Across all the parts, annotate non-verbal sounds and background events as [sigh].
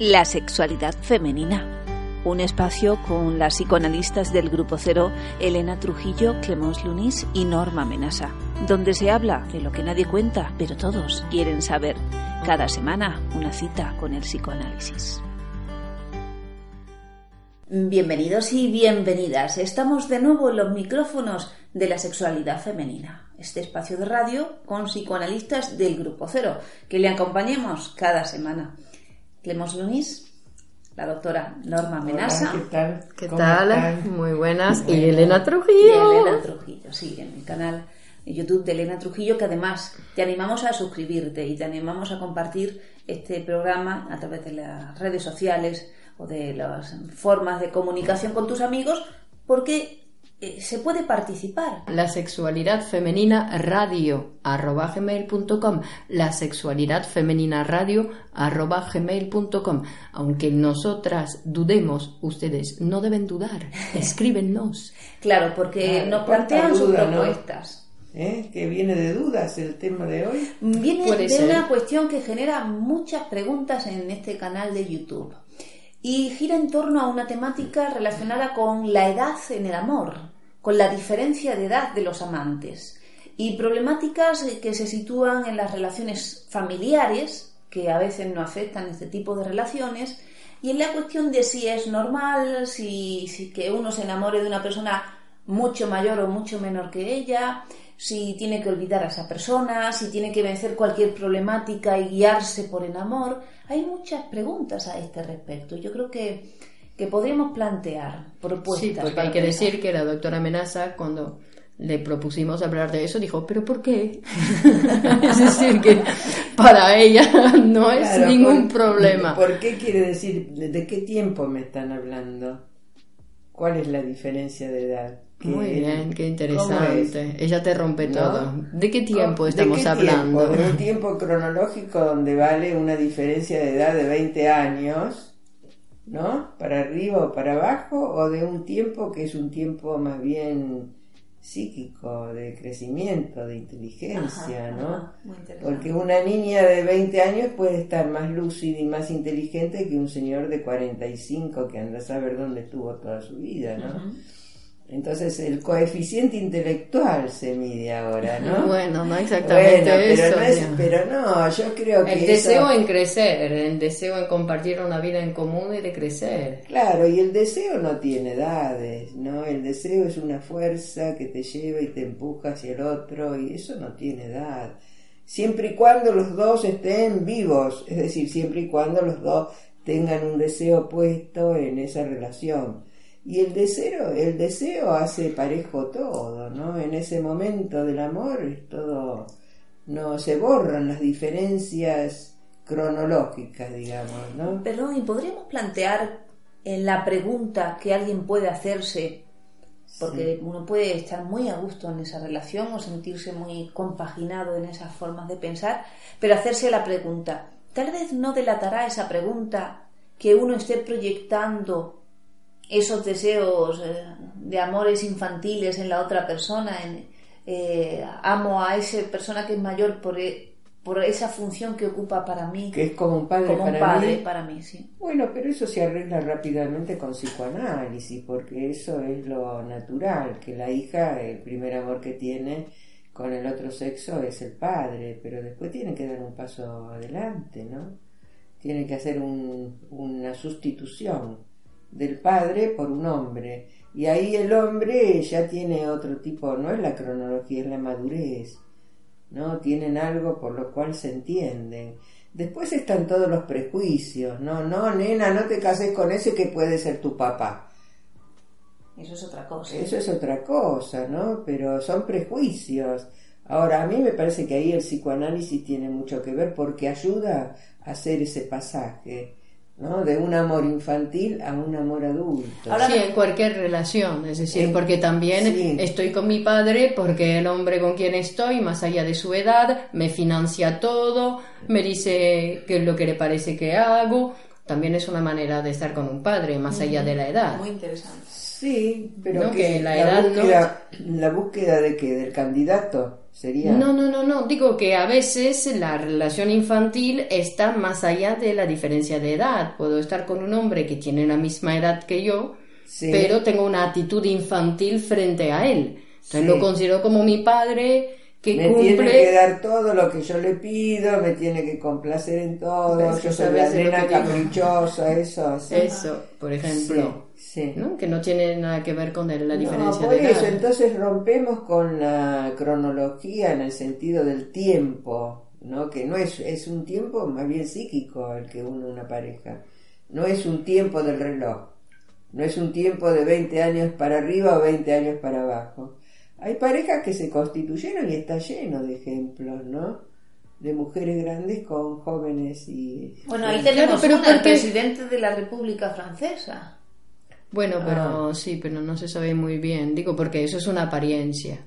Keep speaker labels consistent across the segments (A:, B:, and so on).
A: La sexualidad femenina. Un espacio con las psicoanalistas del Grupo Cero, Elena Trujillo, Clemence Lunis y Norma Menasa, donde se habla de lo que nadie cuenta, pero todos quieren saber. Cada semana una cita con el psicoanálisis. Bienvenidos y bienvenidas. Estamos de nuevo en los micrófonos de la sexualidad femenina. Este espacio de radio con psicoanalistas del Grupo Cero, que le acompañemos cada semana. Clemos Lunis, la doctora Norma Menasa.
B: ¿Qué tal?
C: ¿Qué tal? Muy buenas. Y Elena Trujillo.
A: Y Elena Trujillo, sí, en mi canal de YouTube de Elena Trujillo, que además te animamos a suscribirte y te animamos a compartir este programa a través de las redes sociales o de las formas de comunicación con tus amigos, porque eh, se puede participar.
C: La sexualidad femenina radio arroba gmail.com la sexualidad femenina radio arroba gmail.com aunque nosotras dudemos ustedes no deben dudar. [laughs] Escríbennos
A: claro porque nos plantean sus propuestas.
B: ¿Eh? que viene de dudas el tema de hoy
A: viene de una cuestión que genera muchas preguntas en este canal de YouTube y gira en torno a una temática relacionada con la edad en el amor, con la diferencia de edad de los amantes y problemáticas que se sitúan en las relaciones familiares, que a veces no afectan este tipo de relaciones, y en la cuestión de si es normal, si, si que uno se enamore de una persona mucho mayor o mucho menor que ella, si tiene que olvidar a esa persona, si tiene que vencer cualquier problemática y guiarse por el amor. Hay muchas preguntas a este respecto. Yo creo que, que podríamos plantear propuestas.
C: Sí, porque hay que decir que la doctora Amenaza, cuando le propusimos hablar de eso, dijo, ¿pero por qué? [laughs] es decir, que para ella no es ningún problema.
B: ¿Por qué quiere decir? ¿De qué tiempo me están hablando? ¿Cuál es la diferencia de edad?
C: Muy bien, qué interesante. Ella te rompe todo. ¿De qué tiempo estamos hablando?
B: De un tiempo cronológico donde vale una diferencia de edad de 20 años, ¿no? Para arriba o para abajo, o de un tiempo que es un tiempo más bien psíquico, de crecimiento, de inteligencia, ¿no? Porque una niña de 20 años puede estar más lúcida y más inteligente que un señor de 45 que anda a saber dónde estuvo toda su vida, ¿no? Entonces el coeficiente intelectual se mide ahora, ¿no? [laughs]
C: Bueno, no exactamente
B: pero
C: eso.
B: No pero no, yo creo que...
C: El deseo en crecer, el deseo en compartir una vida en común y de crecer.
B: Claro, y el deseo no tiene edades, ¿no? El deseo es una fuerza que te lleva y te empuja hacia el otro y eso no tiene edad. Siempre y cuando los dos estén vivos, es decir, siempre y cuando los dos tengan un deseo puesto en esa relación y el deseo, el deseo hace parejo todo, ¿no? En ese momento del amor es todo, no se borran las diferencias cronológicas, digamos, ¿no?
A: Perdón, ¿y podríamos plantear en la pregunta que alguien puede hacerse, porque uno puede estar muy a gusto en esa relación o sentirse muy compaginado en esas formas de pensar, pero hacerse la pregunta, tal vez no delatará esa pregunta que uno esté proyectando esos deseos eh, de amores infantiles en la otra persona, en, eh, amo a esa persona que es mayor por, e, por esa función que ocupa para mí.
B: Que es como un padre,
A: como un padre para mí. sí.
B: Bueno, pero eso se arregla rápidamente con psicoanálisis, porque eso es lo natural, que la hija, el primer amor que tiene con el otro sexo es el padre, pero después tiene que dar un paso adelante, ¿no? Tiene que hacer un, una sustitución del padre por un hombre. Y ahí el hombre ya tiene otro tipo, no es la cronología, es la madurez, ¿no? Tienen algo por lo cual se entienden. Después están todos los prejuicios, ¿no? No, nena, no te cases con ese que puede ser tu papá.
A: Eso es otra cosa.
B: Eso es otra cosa, ¿no? Pero son prejuicios. Ahora, a mí me parece que ahí el psicoanálisis tiene mucho que ver porque ayuda a hacer ese pasaje ¿no? De un amor infantil a un amor adulto.
C: Ahora, sí, en cualquier relación, es decir, porque también estoy con mi padre porque el hombre con quien estoy, más allá de su edad, me financia todo, me dice qué es lo que le parece que hago. También es una manera de estar con un padre, más allá de la edad.
A: Muy interesante.
B: Sí, pero
C: No,
B: que,
C: que la
B: la,
C: edad no-
B: búsqueda, la búsqueda de qué, del candidato sería.
C: No, no, no, no. Digo que a veces la relación infantil está más allá de la diferencia de edad. Puedo estar con un hombre que tiene la misma edad que yo,
B: Sí.
C: pero tengo una actitud infantil frente a él. Entonces
B: Sí.
C: lo considero como mi padre que
B: me
C: cumple.
B: tiene que dar todo lo que yo le pido, me tiene que complacer en todo, yo soy la nena caprichosa, eso, así.
C: Eso, por ejemplo.
B: Sí, sí.
C: ¿no? Que no tiene nada que ver con la
B: No,
C: diferencia
B: por
C: de edad.
B: eso, entonces rompemos con la cronología en el sentido del tiempo, ¿no? Que no es, es un tiempo más bien psíquico el que une una pareja. No es un tiempo del reloj. No es un tiempo de 20 años para arriba o 20 años para abajo. Hay parejas que se constituyeron y está lleno de ejemplos, ¿no? De mujeres grandes con jóvenes y...
A: Bueno, ahí
C: Claro,
A: tenemos
C: pero
A: una, el presidente de la República Francesa.
C: Bueno, pero
B: Ah.
C: sí, pero no se sabe muy bien. Digo, porque eso es una apariencia.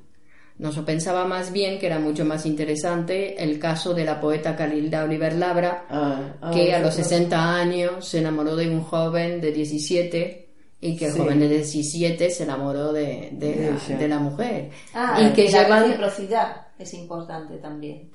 C: No, yo pensaba más bien que era mucho más interesante el caso de la poeta Calilda Oliver Labra,
B: Ah, ah,
C: que a los
B: nosotros-
C: 60 años se enamoró de un joven de 17 y que el
B: Sí.
C: joven de 17 se enamoró de, de,
B: De
C: la, de la mujer.
A: Ah,
C: y que
A: la
C: llevan
A: reciprocidad es importante también.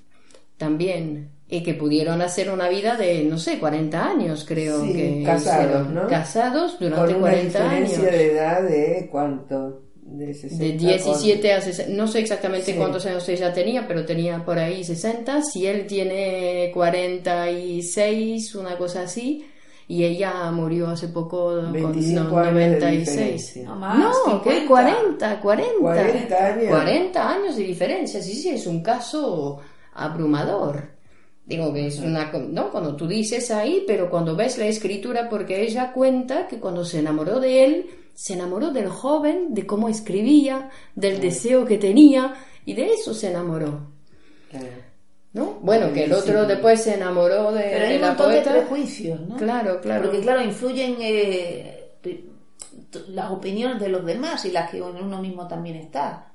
C: también y que pudieron hacer una vida de, no sé, 40 años creo
B: Sí,
C: que
B: casados. ¿no?
C: Casados durante
B: con una
C: 40
B: diferencia
C: años.
B: de edad de cuánto de, 60
C: De 17 a 60, no sé exactamente
B: Sí.
C: cuántos años ella tenía, pero tenía por ahí 60. Si él tiene 46, una cosa así, y ella murió hace poco con
B: 25
C: no,
B: años de
C: 96.
B: diferencia.
A: No más,
C: No, ¿qué?
A: 50.
C: 40, 40.
B: 40 años.
C: 40 años de diferencia, sí, sí, es un caso abrumador. Digo que es una, ¿no? Cuando tú dices ahí, pero cuando ves la escritura, porque ella cuenta que cuando se enamoró de él, se enamoró del joven, de cómo escribía, del deseo que tenía, y de eso se enamoró. ¿No? Bueno, que el otro
B: sí.
C: después se enamoró de,
A: Pero hay
C: de
A: un
C: la poeta.
A: de prejuicios, ¿no?
C: Claro, claro.
A: Porque claro, influyen eh, las opiniones de los demás y las que uno mismo también está.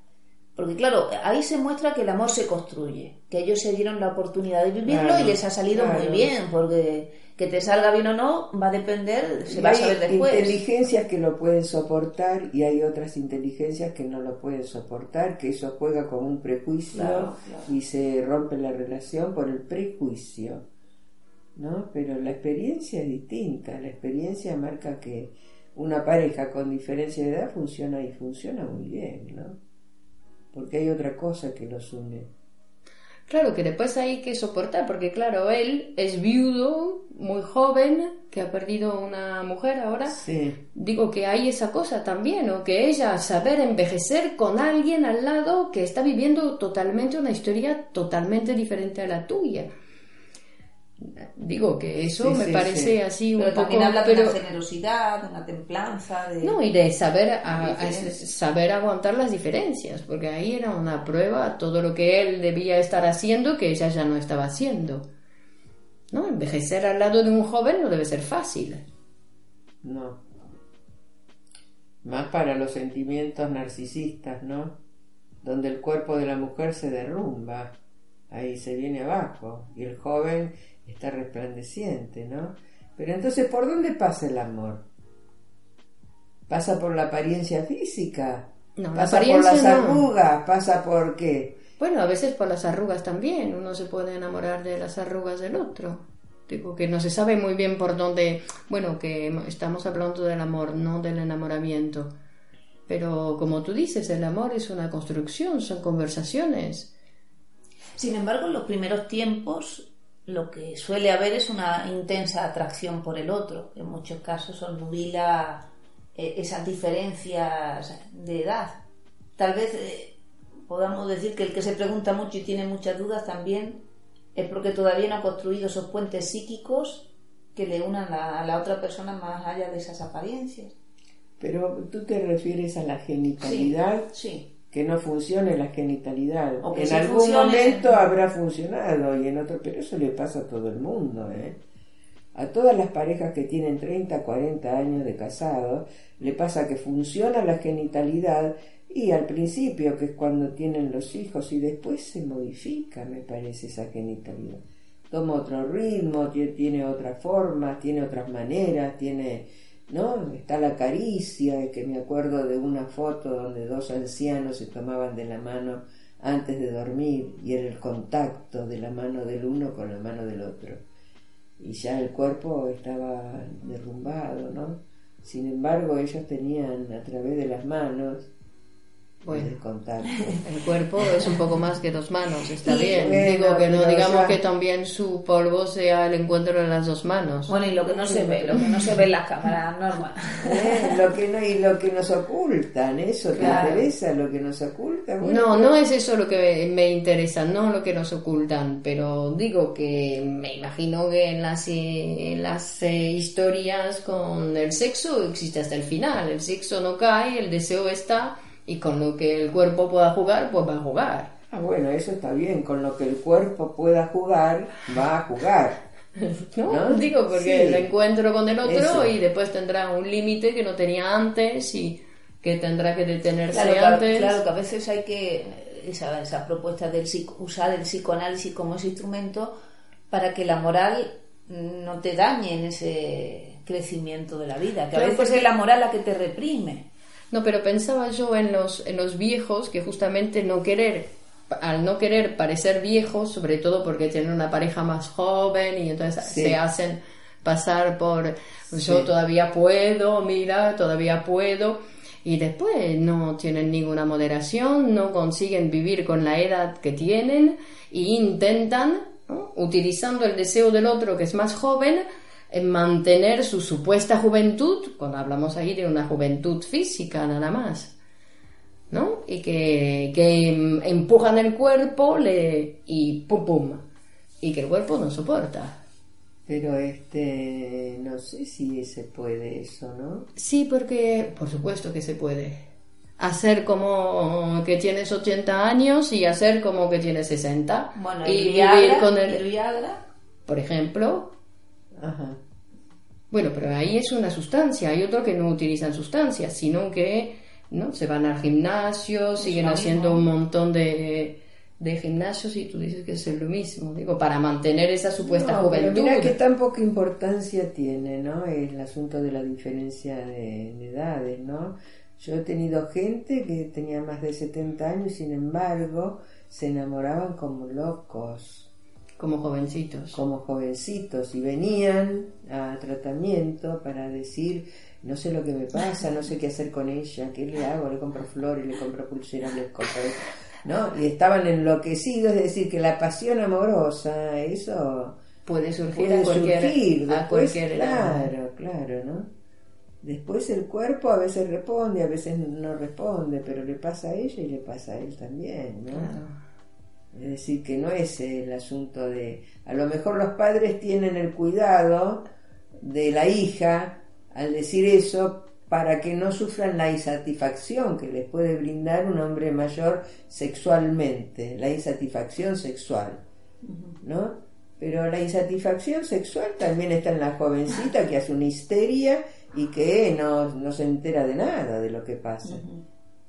A: Porque claro, ahí se muestra que el amor se construye, que ellos se dieron la oportunidad de vivirlo
B: Claro,
A: y les ha salido
B: claro.
A: muy bien, porque que te salga bien o no va a depender, se
B: Y
A: va a
B: hay
A: saber después.
B: inteligencias que lo pueden soportar y hay otras inteligencias que no lo pueden soportar, que eso juega con un prejuicio
A: claro.
B: y se rompe la relación por el prejuicio. ¿No? Pero la experiencia es distinta, la experiencia marca que una pareja con diferencia de edad funciona y funciona muy bien, ¿no? Porque hay otra cosa que los une.
C: Claro, que después hay que soportar, porque claro, él es viudo, muy joven, que ha perdido una mujer ahora.
B: Sí.
C: Digo que hay esa cosa también, o que ella saber envejecer con alguien al lado que está viviendo totalmente una historia totalmente diferente a la tuya. Digo que eso
B: Sí,
C: me
B: sí,
C: parece
B: sí.
C: así un
A: Pero
C: poco...
A: también habla de
C: pero-
A: una generosidad, de una templanza, de...
C: No, y de saber, a- saber aguantar las diferencias, porque ahí era una prueba todo lo que él debía estar haciendo que ella ya no estaba haciendo. ¿No? Envejecer al lado de un joven no debe ser fácil.
B: No. Más para los sentimientos narcisistas, ¿no? Donde el cuerpo de la mujer se derrumba, ahí se viene abajo, y el joven está resplandeciente, ¿no? Pero entonces, ¿por dónde pasa el amor? ¿Pasa por la apariencia física?
C: No, la
B: ¿Pasa por
C: apariencia
B: las
C: no.
B: arrugas? ¿Pasa por qué?
C: Bueno, a veces por las arrugas también, uno se puede enamorar de las arrugas del otro. Digo que no se sabe muy bien por dónde, bueno, que estamos hablando del amor, no del enamoramiento. Pero como tú dices, el amor es una construcción, son conversaciones.
A: Sin embargo, en los primeros tiempos lo que suele haber es una intensa atracción por el otro. En muchos casos olvida eh, esas diferencias de edad. Tal vez eh, podamos decir que el que se pregunta mucho y tiene muchas dudas también es porque todavía no ha construido esos puentes psíquicos que le unan a, a la otra persona más allá de esas apariencias.
B: Pero tú te refieres a la genitalidad
A: Sí.
B: Que no funcione la genitalidad.
A: O que
B: en algún
A: funcione.
B: momento habrá funcionado y en otro, pero eso le pasa a todo el mundo, ¿eh? A todas las parejas que tienen 30, 40 años de casados, le pasa que funciona la genitalidad y al principio, que es cuando tienen los hijos, y después se modifica, me parece, esa genitalidad. Toma otro ritmo, tie- tiene otra forma, tiene otras maneras, tiene ¿no? Está la caricia, que me acuerdo de una foto donde dos ancianos se tomaban de la mano antes de dormir y era el contacto de la mano del uno con la mano del otro. Y ya el cuerpo estaba derrumbado, ¿no? Sin embargo, ellos tenían a través de las manos
C: Bueno.
B: el contacto.
C: El cuerpo es un poco más que dos manos, está
B: Sí,
C: bien.
B: bueno,
C: Digo que no digamos
B: ya-
C: que también su polvo sea el encuentro de las dos manos.
A: Bueno, y lo que no se ve, lo que no se ve en las cámaras, normal.
B: Eh, lo que no, y lo que nos ocultan, eso te
A: Claro.
B: interesa, lo que nos ocultan. Bueno,
C: No, no es eso lo que me interesa, no lo que nos ocultan, pero digo que me imagino que en las, eh, en las eh, historias con el sexo existe hasta el final, el sexo no cae, el deseo está y con lo que el cuerpo pueda jugar, pues va a jugar.
B: Ah, bueno, eso está bien, con lo que el cuerpo pueda jugar, va a jugar. [laughs]
C: ¿no?
B: ¿No?
C: Digo, porque
B: Sí.
C: el encuentro con el otro
B: Eso.
C: y después tendrá un límite que no tenía antes y que tendrá que detenerse
A: Claro,
C: antes.
A: claro que a veces hay que esa, esa propuesta del usar el psicoanálisis como ese instrumento para que la moral no te dañe en ese crecimiento de la vida, que a
C: Claro,
A: veces
C: porque-
A: es la moral la que te reprime.
C: No, pero pensaba yo en los, en los viejos que justamente no querer, al no querer parecer viejos, sobre todo porque tienen una pareja más joven y entonces
B: Sí.
C: se hacen pasar por yo
B: Sí.
C: todavía puedo, mira, todavía puedo. Y después no tienen ninguna moderación, no consiguen vivir con la edad que tienen e intentan, ¿no? utilizando el deseo del otro que es más joven, en mantener su supuesta juventud, cuando hablamos ahí de una juventud física nada más, ¿no? Y que, que em- empujan el cuerpo le, y pum pum, y que el cuerpo no soporta.
B: Pero este, no sé si se puede eso, ¿no?
C: Sí, porque por supuesto que se puede. Hacer como que tienes 80 años y hacer como que tienes 60.
A: Bueno,
C: y
A: el
C: vivir
A: Viagra,
C: con
A: el
C: el...
A: Viagra,
C: Por ejemplo,
B: Ajá.
C: Bueno, pero ahí es una sustancia. Hay otros que no utilizan sustancias, sino que no se van al gimnasio, siguen haciendo un montón de, de gimnasios y tú dices que es lo mismo. Digo, para mantener esa supuesta
B: No, pero
C: juventud.
B: mira que tan poca importancia tiene, ¿no? El asunto de la diferencia de, de edades, ¿no? Yo he tenido gente que tenía más de 70 años y sin embargo se enamoraban como locos,
C: Como jovencitos.
B: como jovencitos y venían a tratamiento para decir no sé lo que me pasa, no sé qué hacer con ella, qué le hago, le compro flores, le compro pulseras, le compro esto", ¿no? Y estaban enloquecidos, es decir, que la pasión amorosa, eso
C: Puede surgir
B: puede
C: a cualquier,
B: surgir,
C: a
B: después,
C: cualquier edad.
B: claro, claro, ¿no? Después el cuerpo a veces responde, a veces no responde, pero le pasa a ella y le pasa a él también, ¿no?
C: Claro.
B: Es decir, que no es el asunto de... A lo mejor los padres tienen el cuidado de la hija al decir eso para que no sufran la insatisfacción que les puede brindar un hombre mayor sexualmente, la insatisfacción sexual, ¿no? Pero la insatisfacción sexual también está en la jovencita que hace una histeria y que no, no se entera de nada de lo que pasa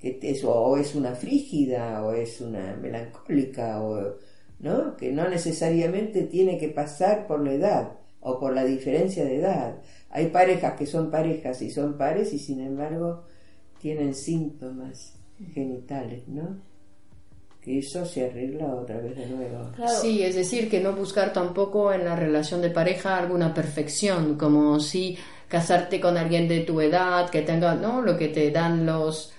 B: que es, o es una frígida o es una melancólica o no que no necesariamente tiene que pasar por la edad o por la diferencia de edad. Hay parejas que son parejas y son pares y sin embargo tienen síntomas genitales no que eso se arregla otra vez de nuevo.
A: Claro,
C: Sí, es decir, que no buscar tampoco en la relación de pareja alguna perfección, como si casarte con alguien de tu edad, que tenga, ¿no? Lo que te dan los,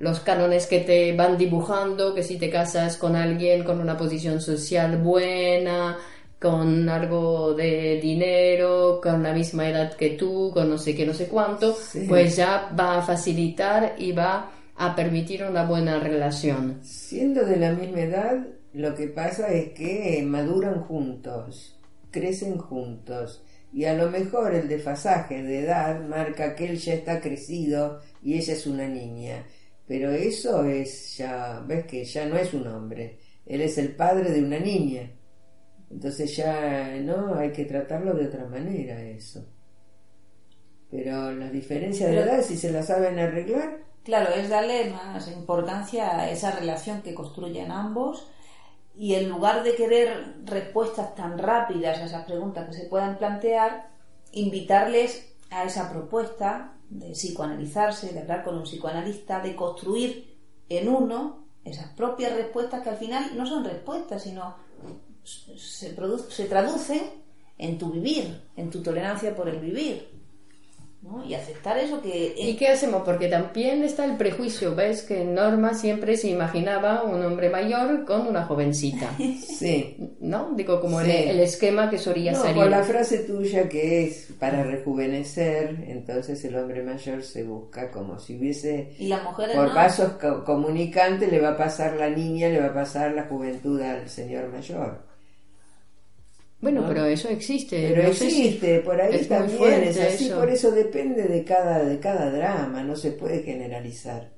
C: los cánones que te van dibujando, que si te casas con alguien con una posición social buena, con algo de dinero, con la misma edad que tú, con no sé qué, no sé cuánto,
B: Sí.
C: pues ya va a facilitar y va a permitir una buena relación.
B: Siendo de la misma edad, lo que pasa es que maduran juntos, crecen juntos, y a lo mejor el desfasaje de edad marca que él ya está crecido y ella es una niña. Pero eso es ya, ves que ya no es un hombre, él es el padre de una niña. Entonces ya no hay que tratarlo de otra manera eso. Pero las diferencias de edad, si se las saben arreglar,
A: claro, es darle más importancia a esa relación que construyen ambos y en lugar de querer respuestas tan rápidas a esas preguntas que se puedan plantear, invitarles a esa propuesta de psicoanalizarse, de hablar con un psicoanalista, de construir en uno esas propias respuestas que al final no son respuestas, sino se, se traducen en tu vivir, en tu tolerancia por el vivir. Y aceptar eso que...
C: ¿Y qué hacemos? Porque también está el prejuicio, ¿ves? Que Norma siempre se imaginaba un hombre mayor con una jovencita. [laughs]
B: Sí.
C: ¿No? Digo, como el, esquema que solía
B: no,
C: salir.
B: Con la frase tuya que es para rejuvenecer, entonces el hombre mayor se busca como si hubiese...
A: Y la mujer
B: Por pasos comunicantes le va a pasar la niña, le va a pasar la juventud al señor mayor.
C: Bueno, pero eso existe.
B: Pero existe, por ahí también es así, por eso depende de cada, de cada drama, no se puede generalizar.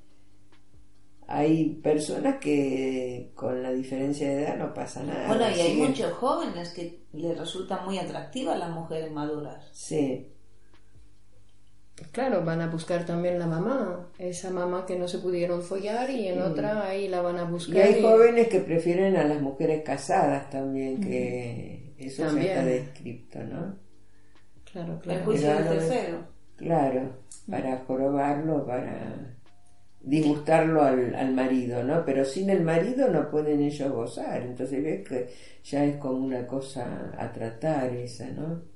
B: Hay personas que con la diferencia de edad no pasa nada.
A: Bueno, y hay muchos jóvenes que les resultan muy atractivas las mujeres maduras.
B: Sí.
C: Claro, van a buscar también la mamá, esa mamá que no se pudieron follar y en otra ahí la van a buscar.
B: Y hay jóvenes que prefieren a las mujeres casadas también, que eso ya está descrito, ¿no?
C: Claro, claro.
A: El juicio del tercero.
B: Claro, para jorobarlo, para disgustarlo al, al, marido, ¿no? Pero sin el marido no pueden ellos gozar. Entonces ves que ya es como una cosa a tratar esa, ¿no?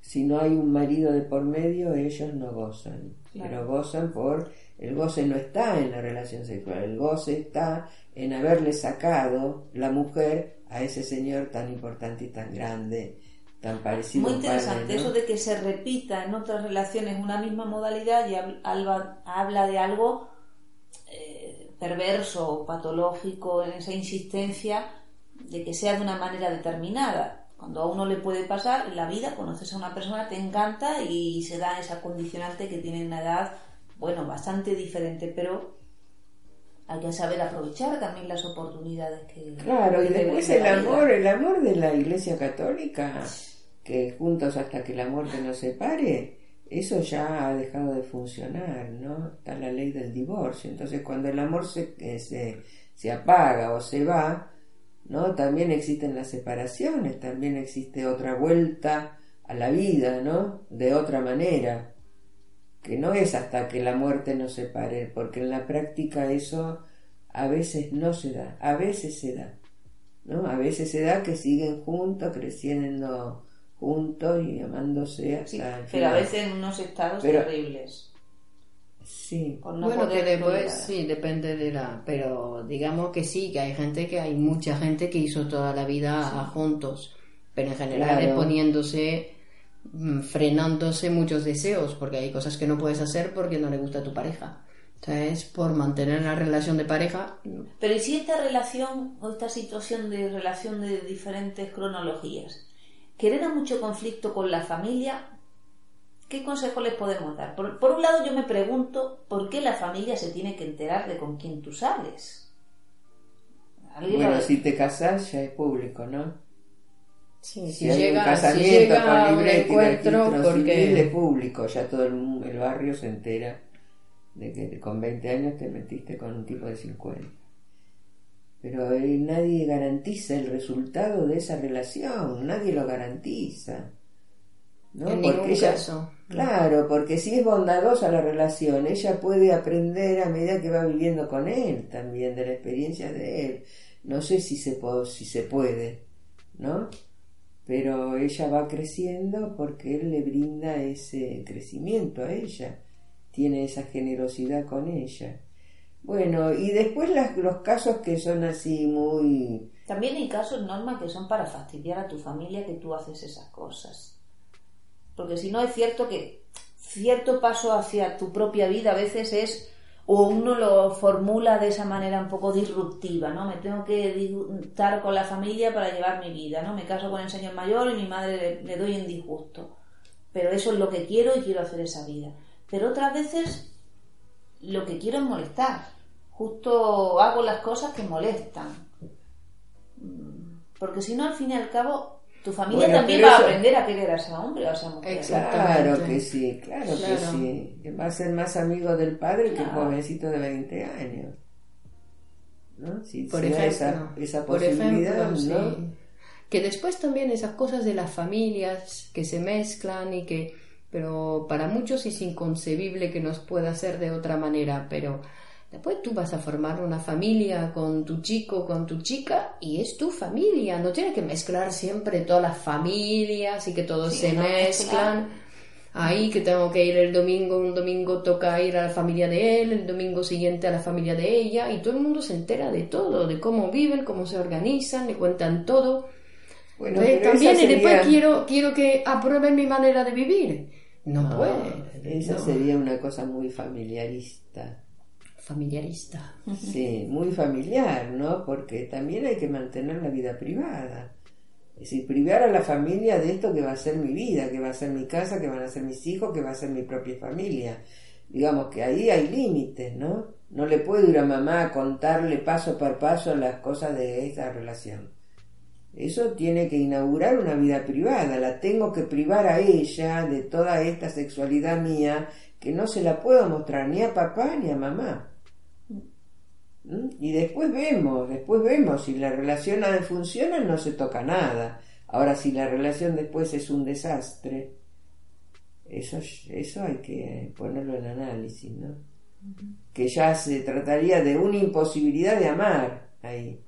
B: Si no hay un marido de por medio, ellos no gozan. Pero gozan por... El goce no está en la relación sexual, el goce está en haberle sacado la mujer a ese señor tan importante y tan grande, tan parecido.
A: Muy interesante eso de que se repita en otras relaciones una misma modalidad y habla, de algo eh, perverso o patológico en esa insistencia de que sea de una manera determinada. Cuando a uno le puede pasar en la vida, conoces a una persona, te encanta y se da esa condicionante que tiene una edad, bueno, bastante diferente, pero hay que saber aprovechar también las oportunidades que
B: claro y después el amor el amor de la Iglesia Católica que juntos hasta que la muerte nos separe eso ya ha dejado de funcionar no está la ley del divorcio entonces cuando el amor se, eh, se, se apaga o se va no también existen las separaciones también existe otra vuelta a la vida no de otra manera que no es hasta que la muerte nos separe, porque en la práctica eso a veces no se da, a veces se da, ¿no? A veces se da que siguen juntos, creciendo juntos y amándose hasta
A: Pero a veces en unos estados terribles.
B: Sí.
C: bueno, que después sí, depende de la... Pero digamos que sí, que hay gente que hay mucha gente que hizo toda la vida juntos, pero en general poniéndose Mm, frenándose muchos deseos, porque hay cosas que no puedes hacer porque no le gusta a tu pareja. O es por mantener la relación de pareja.
A: Pero ¿y si esta relación o esta situación de relación de diferentes cronologías genera mucho conflicto con la familia? ¿Qué consejo les podemos dar? Por, por un lado yo me pregunto por qué la familia se tiene que enterar de con quién tú sales.
B: Bueno, si te casas ya es público, ¿no?
C: si, llega, un casamiento con encuentro porque
B: de público, ya todo el, el, barrio se entera de que con 20 años te metiste con un tipo de 50. Pero eh, nadie garantiza el resultado de esa relación, nadie lo garantiza.
C: ¿No? En porque ella, caso.
B: Claro, porque si es bondadosa la relación, ella puede aprender a medida que va viviendo con él también, de la experiencia de él. No sé si se, si se puede, ¿no? pero ella va creciendo porque él le brinda ese crecimiento a ella, tiene esa generosidad con ella. Bueno, y después los casos que son así muy...
A: También hay casos, Norma, que son para fastidiar a tu familia que tú haces esas cosas. Porque si no es cierto que cierto paso hacia tu propia vida a veces es o uno lo formula de esa manera un poco disruptiva, ¿no? Me tengo que estar con la familia para llevar mi vida, ¿no? Me caso con el señor mayor y mi madre le, doy en disgusto. Pero eso es lo que quiero y quiero hacer esa vida. Pero otras veces lo que quiero es molestar. Justo hago las cosas que molestan. Mm, porque si no, al fin y al cabo, tu familia también va a aprender a querer a ese hombre o a esa mujer.
B: Claro que sí, claro, que sí. Va a ser más amigo del padre que el jovencito de 20 años. ¿No? Si,
C: por ejemplo, esa, posibilidad, ¿no? Que después también esas cosas de las familias que se mezclan y que pero para muchos es inconcebible que nos pueda ser de otra manera, pero después tú vas a formar una familia con tu chico, con tu chica, y es tu familia, no tienes que mezclar siempre todas las familias y que todos se mezclan. Ahí que tengo que ir el domingo, un domingo toca ir a la familia de él, el domingo siguiente a la familia de ella, y todo el mundo se entera de todo, de cómo viven, cómo se organizan, le cuentan todo. Bueno, también y después quiero, quiero que aprueben mi manera de vivir. No, puede.
B: Esa sería una cosa muy familiarista.
C: Familiarista.
B: Sí, muy familiar, ¿no? Porque también hay que mantener la vida privada. Es decir, privar a la familia de esto que va a ser mi vida, que va a ser mi casa, que van a ser mis hijos, que va a ser mi propia familia. Digamos que ahí hay límites, ¿no? No le puedo ir a mamá a contarle paso por paso las cosas de esta relación. Eso tiene que inaugurar una vida privada, la tengo que privar a ella de toda esta sexualidad mía que no se la puedo mostrar ni a papá ni a mamá. ¿Mm? Y después vemos, después vemos, si la relación funciona no se toca nada. Ahora, si la relación después es un desastre, eso, eso hay que ponerlo en análisis, ¿no? Que ya se trataría de una imposibilidad de amar ahí.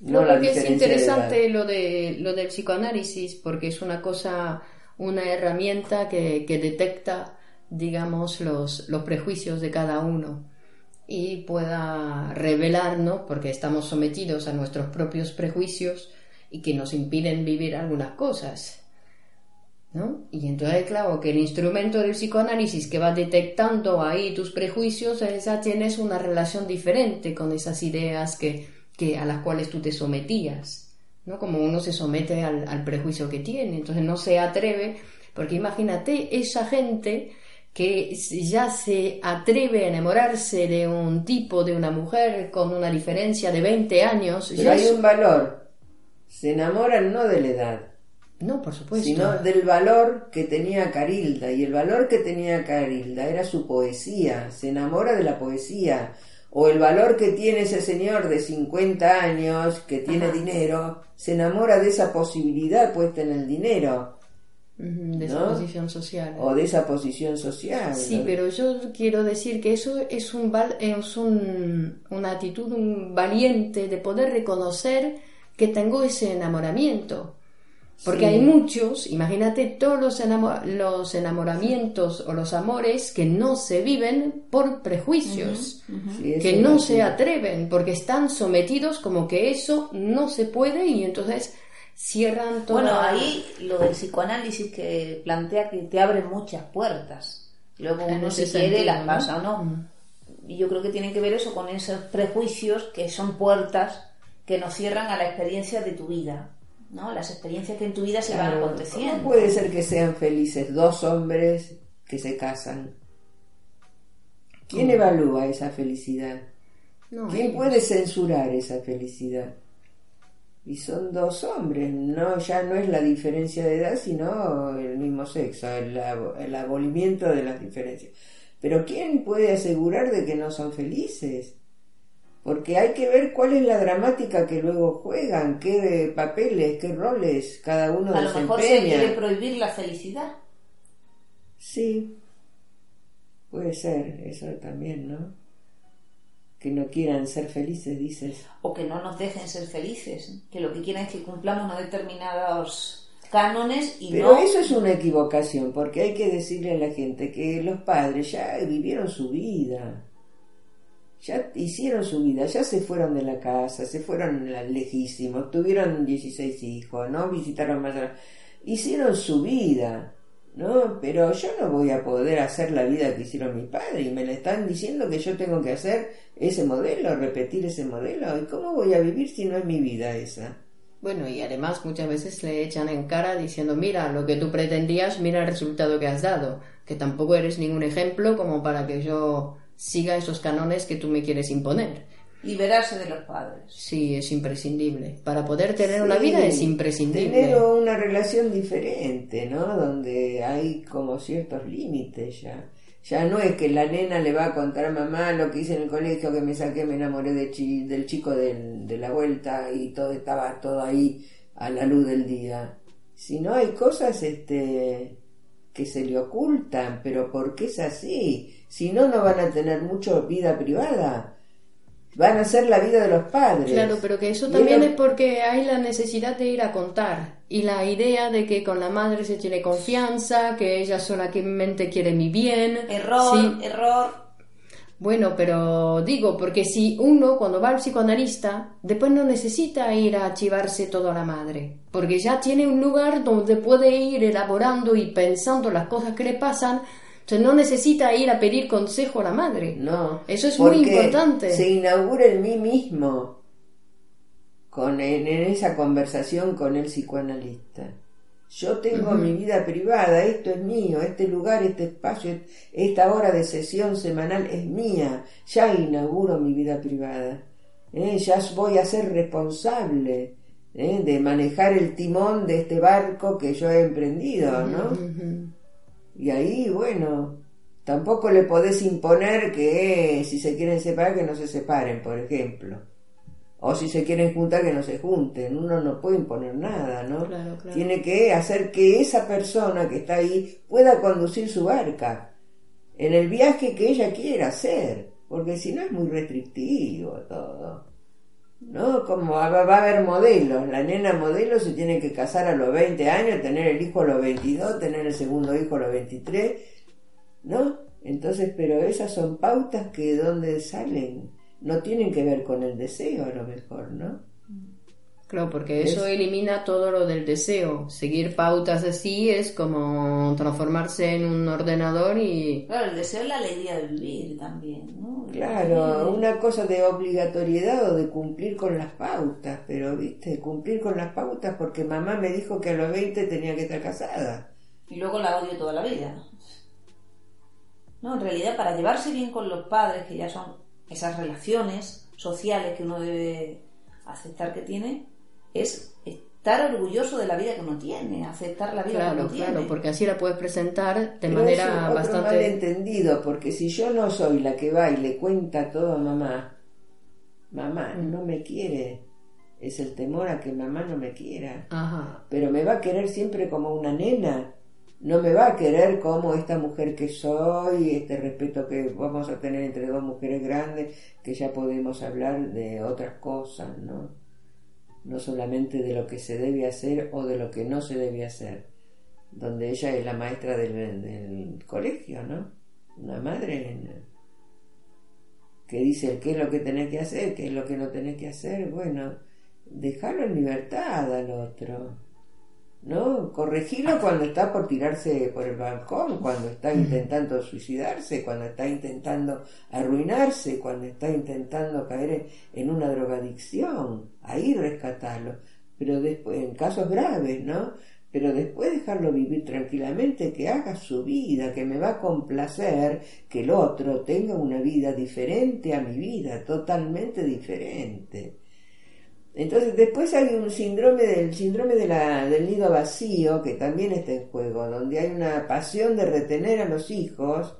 C: No, creo que es interesante lo, de, lo del psicoanálisis, porque es una cosa, una herramienta que, que detecta, digamos, los, los prejuicios de cada uno y pueda revelarnos, porque estamos sometidos a nuestros propios prejuicios y que nos impiden vivir algunas cosas. ¿no? Y entonces, claro, que el instrumento del psicoanálisis que va detectando ahí tus prejuicios, ya tienes una relación diferente con esas ideas que, que a las cuales tú te sometías, ¿no? Como uno se somete al, al prejuicio que tiene, entonces no se atreve, porque imagínate esa gente que ya se atreve a enamorarse de un tipo, de una mujer con una diferencia de 20 años.
B: Pero hay un valor. Se enamoran no de la edad.
C: No, por supuesto.
B: Sino del valor que tenía Carilda. Y el valor que tenía Carilda era su poesía. Se enamora de la poesía. O el valor que tiene ese señor de 50 años, que tiene dinero, se enamora de esa posibilidad puesta en el dinero
C: de esa posición social.
B: O de esa posición social.
C: Sí, pero yo quiero decir que eso es, un, es un, una actitud un valiente de poder reconocer que tengo ese enamoramiento. Porque hay muchos, imagínate todos los, los enamoramientos o los amores que no se viven por prejuicios, que no se atreven, porque están sometidos como que eso no se puede y entonces cierran todo.
A: Bueno, ahí lo del psicoanálisis que plantea que te abre muchas puertas. Luego uno si quiere las pasa o no. Mm. Y yo creo que tiene que ver eso con esos prejuicios que son puertas que nos cierran a la experiencia de tu vida. ¿no? Las experiencias que en tu vida se van aconteciendo.
B: ¿Cómo puede ser que sean felices dos hombres que se casan? ¿Quién evalúa esa felicidad? ¿Quién puede censurar esa felicidad? Y son dos hombres, no ya no es la diferencia de edad, sino el mismo sexo, el, el, abolimiento de las diferencias. Pero ¿quién puede asegurar de que no son felices? Porque hay que ver cuál es la dramática que luego juegan, qué papeles, qué roles cada uno
A: A lo mejor se quiere prohibir la felicidad.
B: Sí, puede ser, eso también, ¿no? Que no quieran ser felices, dices.
A: O que no nos dejen ser felices, que lo que quieran es que cumplamos unos determinados cánones y
B: Pero eso es una equivocación, porque hay que decirle a la gente que los padres ya vivieron su vida, ya hicieron su vida, ya se fueron de la casa, se fueron lejísimos, tuvieron 16 hijos, ¿no? Visitaron más... Hicieron su vida ¿no? Pero yo no voy a poder hacer la vida que hicieron mis padres y me le están diciendo que yo tengo que hacer ese modelo, repetir ese modelo. ¿Y cómo voy a vivir si no es mi vida esa?
C: Bueno, y además muchas veces le echan en cara diciendo, mira, lo que tú pretendías, mira el resultado que has dado, que tampoco eres ningún ejemplo como para que yo siga esos canones que tú me quieres imponer
A: liberarse de los padres.
C: Sí, es imprescindible. Para poder tener una vida es imprescindible.
B: Tener una relación diferente, ¿no? Donde hay como ciertos límites ya. Ya no es que la nena le va a contar a mamá lo que hice en el colegio, que me saqué, me enamoré de del chico de la vuelta y todo estaba todo ahí a la luz del día. Si no hay cosas este, que se le ocultan, pero ¿por qué es así? Si no, no van a tener mucho vida privada. Van a ser la vida de los padres.
C: Claro, pero que eso también es porque hay la necesidad de ir a contar y la idea de que con la madre se tiene confianza, que ella solamente quiere mi bien.
A: Error,
C: Sí.
A: error.
C: Bueno, pero digo, porque si uno cuando va al psicoanalista, después no necesita ir a archivarse todo a la madre, porque ya tiene un lugar donde puede ir elaborando y pensando las cosas que le pasan, entonces no necesita ir a pedir consejo a la madre.
B: No.
C: Eso es muy importante.
B: Se inaugura en mí mismo con, en, en esa conversación con el psicoanalista. Yo tengo mi vida privada, esto es mío, este lugar, este espacio, esta hora de sesión semanal es mía. Ya inauguro mi vida privada. ¿eh? Ya voy a ser responsable ¿eh? de manejar el timón de este barco que yo he emprendido, ¿no? Y ahí, bueno, tampoco le podés imponer que eh, si se quieren separar, que no se separen, por ejemplo. O si se quieren juntar, que no se junten. Uno no puede imponer nada, ¿no?
C: Claro, claro.
B: Tiene que hacer que esa persona que está ahí pueda conducir su barca en el viaje que ella quiera hacer. Porque si no es muy restrictivo todo. ¿No? Como va, va a haber modelos. La nena modelo se tiene que casar a los 20 años, tener el hijo a los 22, tener el segundo hijo a los 23. ¿No? Entonces, pero esas son pautas que de dónde salen. No tienen que ver con el deseo a lo mejor, ¿no?
C: Claro, porque eso elimina todo lo del deseo. Seguir pautas así es como transformarse en un ordenador y...
A: Claro, el deseo es la alegría de vivir también, ¿no?
B: Claro, una cosa de obligatoriedad o de cumplir con las pautas, pero viste, cumplir con las pautas porque mamá me dijo que a los 20 tenía que estar casada.
A: Y luego la odio toda la vida. No, en realidad para llevarse bien con los padres, que ya son esas relaciones sociales que uno debe aceptar que tiene, es estar orgulloso de la vida que uno tiene, aceptar la vida que uno tiene.
C: claro, porque así la puedes presentar de
B: Pero
C: manera bastante...
B: malentendido, porque si yo no soy la que va y le cuenta todo a mamá, mamá no me quiere, es el temor a que mamá no me quiera.
C: Ajá.
B: pero me va a querer siempre como una nena. No me va a querer como esta mujer que soy, este respeto que vamos a tener entre dos mujeres grandes, que ya podemos hablar de otras cosas, ¿no? No solamente de lo que se debe hacer o de lo que no se debe hacer. Donde ella es la maestra del, colegio, ¿no? Una madre que dice qué es lo que tenés que hacer, qué es lo que no tenés que hacer. Bueno, dejarlo en libertad al otro. ¿No? Corregirlo cuando está por tirarse por el balcón, cuando está intentando suicidarse, cuando está intentando arruinarse, cuando está intentando caer en una drogadicción, ahí rescatarlo, pero después, en casos graves, ¿no? Pero después dejarlo vivir tranquilamente, que haga su vida, que me va a complacer que el otro tenga una vida diferente a mi vida, totalmente diferente. Entonces después hay un síndrome del síndrome de la, del nido vacío que también está en juego, donde hay una pasión de retener a los hijos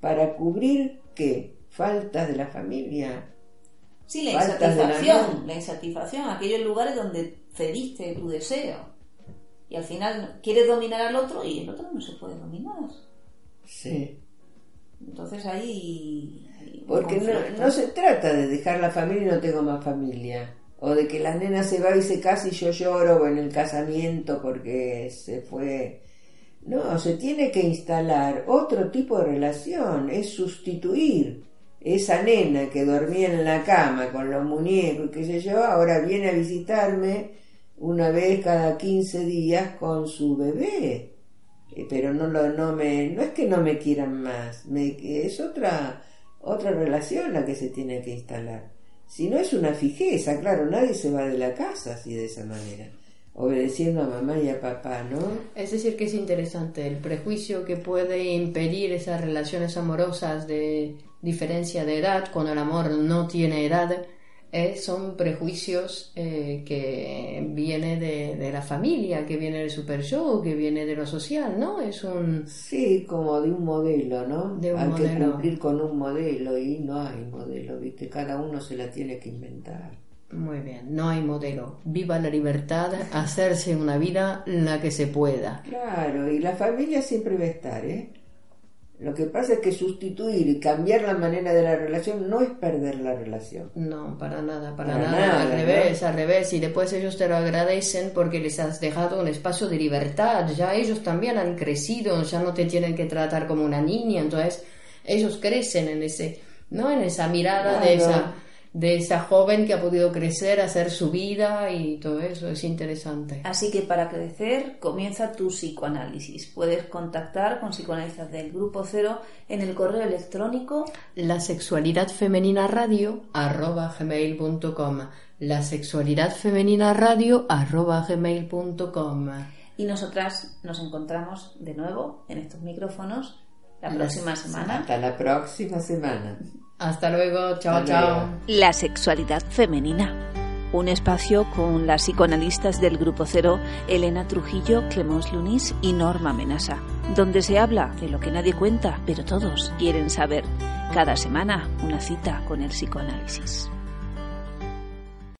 B: para cubrir qué faltas de la familia.
A: Sí, la
B: la
A: insatisfacción,
B: nada.
A: la insatisfacción, aquellos lugares donde cediste tu deseo y al final quieres dominar al otro y el otro no se puede dominar.
B: Sí.
A: Entonces ahí...
B: Porque no, no se trata de dejar la familia y no tengo más familia. O de que la nena se va y se casa yo lloro en el casamiento porque se fue. No, se tiene que instalar otro tipo de relación, es sustituir esa nena que dormía en la cama con los muñecos y qué sé yo, ahora viene a visitarme una vez cada 15 días con su bebé. Eh, Pero no lo no me no es que no me quieran más, me, es otra otra relación la que se tiene que instalar. Si no es una fijeza, claro, nadie se va de la casa así de esa manera, obedeciendo a mamá y a papá, ¿no?
C: Es decir, que es interesante el prejuicio que puede impedir esas relaciones amorosas de diferencia de edad, cuando el amor no tiene edad, eh, son prejuicios eh, que viene de, de la familia, que viene del super show, que viene de lo social, ¿no? Es un...
B: Sí, como de un modelo, ¿no?
C: De un
B: hay que
C: modelo.
B: cumplir con un modelo y no hay modelo, ¿viste? Cada uno se la tiene que inventar.
C: Muy bien, no hay modelo. Viva la libertad, hacerse una vida la que se pueda.
B: Claro, y la familia siempre va a estar, ¿eh? Lo que pasa es que sustituir y cambiar la manera de la relación no es perder la relación.
C: No, para nada, para,
B: Para
C: nada,
B: nada,
C: al
B: ¿no?
C: revés, al revés. Y después ellos te lo agradecen porque les has dejado un espacio de libertad. Ya ellos también han crecido, ya no te tienen que tratar como una niña. Entonces ellos crecen en ese, ¿no? En esa mirada de esa de esa joven que ha podido crecer, hacer su vida y todo eso es interesante.
A: Así que para crecer comienza tu psicoanálisis. Puedes contactar con psicoanalistas del Grupo Cero en el correo electrónico
C: La sexualidad femenina radio arroba gmail.com La sexualidad femenina radio arroba gmail.com
A: y nosotras nos encontramos de nuevo en estos micrófonos la
C: La
A: próxima semana.
B: Hasta la próxima semana.
C: Hasta luego, chao,
B: Hasta
C: chao.
B: luego.
D: La sexualidad femenina. Un espacio con las psicoanalistas del Grupo Cero, Elena Trujillo, Clemence Lunis y Norma Menasa, donde se habla de lo que nadie cuenta, pero todos quieren saber. Cada semana una cita con el psicoanálisis.